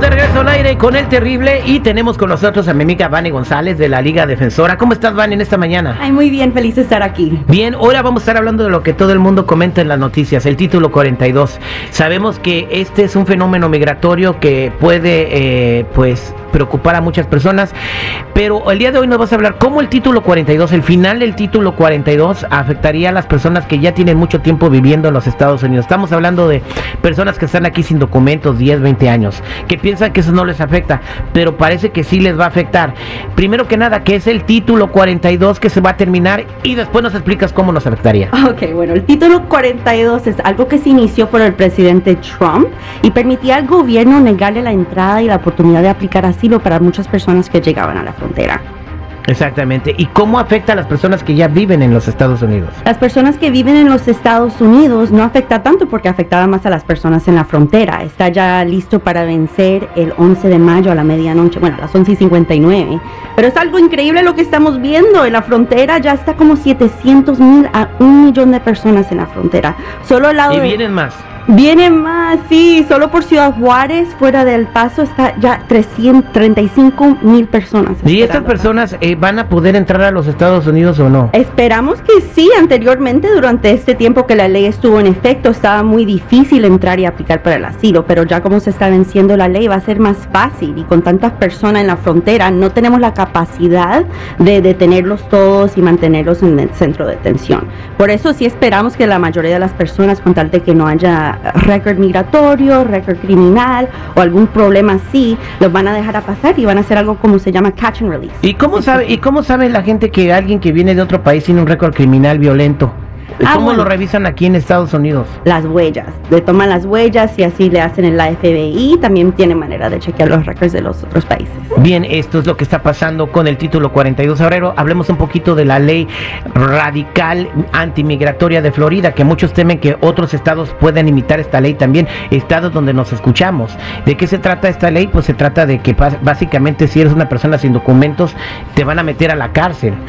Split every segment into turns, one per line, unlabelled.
Estamos de regreso al aire con el terrible y tenemos con nosotros a mi amiga Vani González de la Liga Defensora. ¿Cómo estás, Vani, en esta mañana?
Ay, muy bien, feliz de estar aquí.
Bien, ahora vamos a estar hablando de lo que todo el mundo comenta en las noticias, el título 42. Sabemos que este es un fenómeno migratorio que puede, eh, pues, preocupar a muchas personas, pero el día de hoy nos vas a hablar cómo el título 42, el final del título 42 afectaría a las personas que ya tienen mucho tiempo viviendo en los Estados Unidos. Estamos hablando de personas que están aquí sin documentos, 10, 20 años, que piensan que eso no les afecta, pero parece que sí les va a afectar. Primero que nada, que es el título 42 que se va a terminar y después nos explicas cómo nos afectaría.
Ok, bueno, el título 42 es algo que se inició por el presidente Trump y permitía al gobierno negarle la entrada y la oportunidad de aplicar asilo para muchas personas que llegaban a la frontera.
Exactamente. ¿Y cómo afecta a las personas que ya viven en los Estados Unidos?
Las personas que viven en los Estados Unidos no afecta tanto porque afectaba más a las personas en la frontera. Está ya listo para vencer el 11 de mayo a la medianoche, bueno, a las 11 y 59. Pero es algo increíble lo que estamos viendo. En la frontera ya está como 700 mil a un millón de personas en la frontera. Solo al lado
Y
de-
vienen más.
Vienen más, sí, solo por Ciudad Juárez, fuera del paso, está ya 335 mil personas.
¿Y estas personas eh, van a poder entrar a los Estados Unidos o no?
Esperamos que sí, anteriormente, durante este tiempo que la ley estuvo en efecto, estaba muy difícil entrar y aplicar para el asilo, pero ya como se está venciendo la ley va a ser más fácil y con tantas personas en la frontera no tenemos la capacidad de detenerlos todos y mantenerlos en el centro de detención. Por eso sí esperamos que la mayoría de las personas, con tal de que no haya récord migratorio, récord criminal o algún problema así, los van a dejar a pasar y van a hacer algo como se llama catch and release.
¿Y cómo sabe, y cómo sabe la gente que alguien que viene de otro país tiene un récord criminal violento?
Ah,
¿Cómo
bueno.
lo revisan aquí en Estados Unidos?
las huellas. Le toman las huellas y así le hacen en la FBI. También tiene manera de chequear los récords de los otros países.
Bien, esto es lo que está pasando con el título 42 Abrero. Hablemos un poquito de la ley radical antimigratoria de Florida, que muchos temen que otros estados puedan imitar esta ley también, estados donde nos escuchamos. ¿De qué se trata esta ley? Pues se trata de que básicamente si eres una persona sin documentos, te van a meter a la cárcel.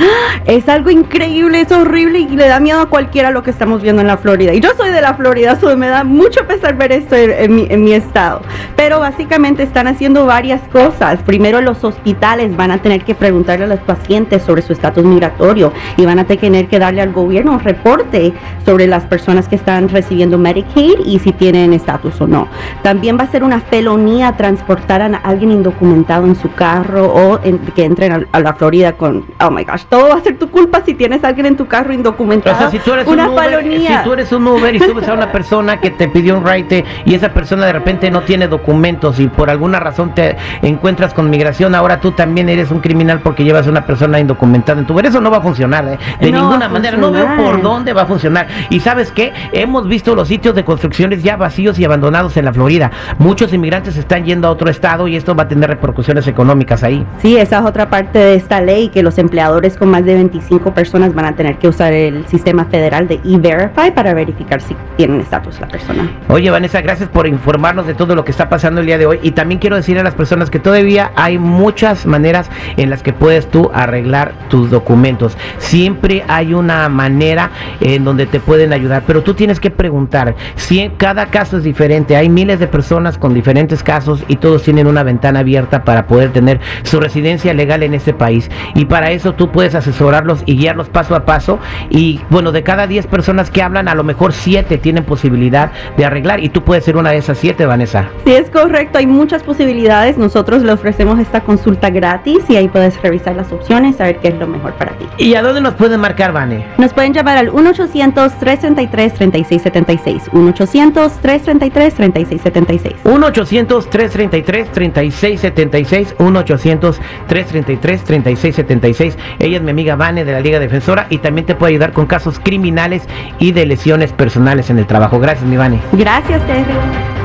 Es algo increíble, es horrible y le da miedo a cualquiera lo que estamos viendo en la Florida. Y yo soy de la Florida, so me da mucho pesar ver esto en, en mi, en mi estado. Pero básicamente están haciendo varias cosas. Primero los hospitales van a tener que preguntarle a los pacientes sobre su estatus migratorio y van a tener que darle al gobierno un reporte sobre las personas que están recibiendo Medicaid y si tienen estatus o no. También va a ser una felonía transportar a alguien indocumentado en su carro o en- que entren a, a la Florida con, oh my gosh, todo va a ser tu culpa si tienes a alguien en tu carro indocumentado.
O sea, si tú eres
una
un Uber,
felonía.
si tú eres un Uber y subes a una persona que te pidió un ride y esa persona de repente no tiene documentos y por alguna razón te encuentras con migración, ahora tú también eres un criminal porque llevas a una persona indocumentada en tu Uber. Eso no va a funcionar, ¿eh? de
No
ninguna manera. No veo por dónde va a funcionar. Y sabes qué, hemos visto los sitios de construcciones ya vacíos y abandonados en la Florida. Muchos inmigrantes están yendo a otro estado y esto va a tener repercusiones económicas ahí.
Sí, esa es otra parte de esta ley, que los empleadores con más de 25 personas van a tener que usar el sistema federal de E-Verify para verificar si tienen estatus la persona.
Oye, Vanessa, gracias por informarnos de todo lo que está pasando el día de hoy. Y también quiero decir a las personas que todavía hay muchas maneras en las que puedes tú arreglar tus documentos. Siempre hay una manera en donde te pueden ayudar, pero tú tienes que preguntar. Si cada caso es diferente, hay miles de personas con diferentes casos y todos tienen una ventana abierta para poder tener su residencia legal en este país. Y para eso tú puedes asesorarlos y guiarlos paso a paso. Y bueno, de cada 10 personas que hablan, a lo mejor 7 tienen posibilidad de arreglar y tú puedes ser una de esas 7, Vanessa.
Sí, es correcto, hay muchas posibilidades. Nosotros le ofrecemos esta consulta gratis y ahí puedes revisar las opciones, saber qué es lo mejor para ti.
¿Y a dónde nos pueden marcar, Vane?
Nos pueden llamar al 1-800-333-3676. 1-800-333-3676.
1-800-333-3676. 1-800-333-3676. Ella es mi amiga Vane de la Liga Defensora y también te puede ayudar con casos criminales y de lesiones personales en el trabajo. Gracias, mi Vane.
Gracias, Terry.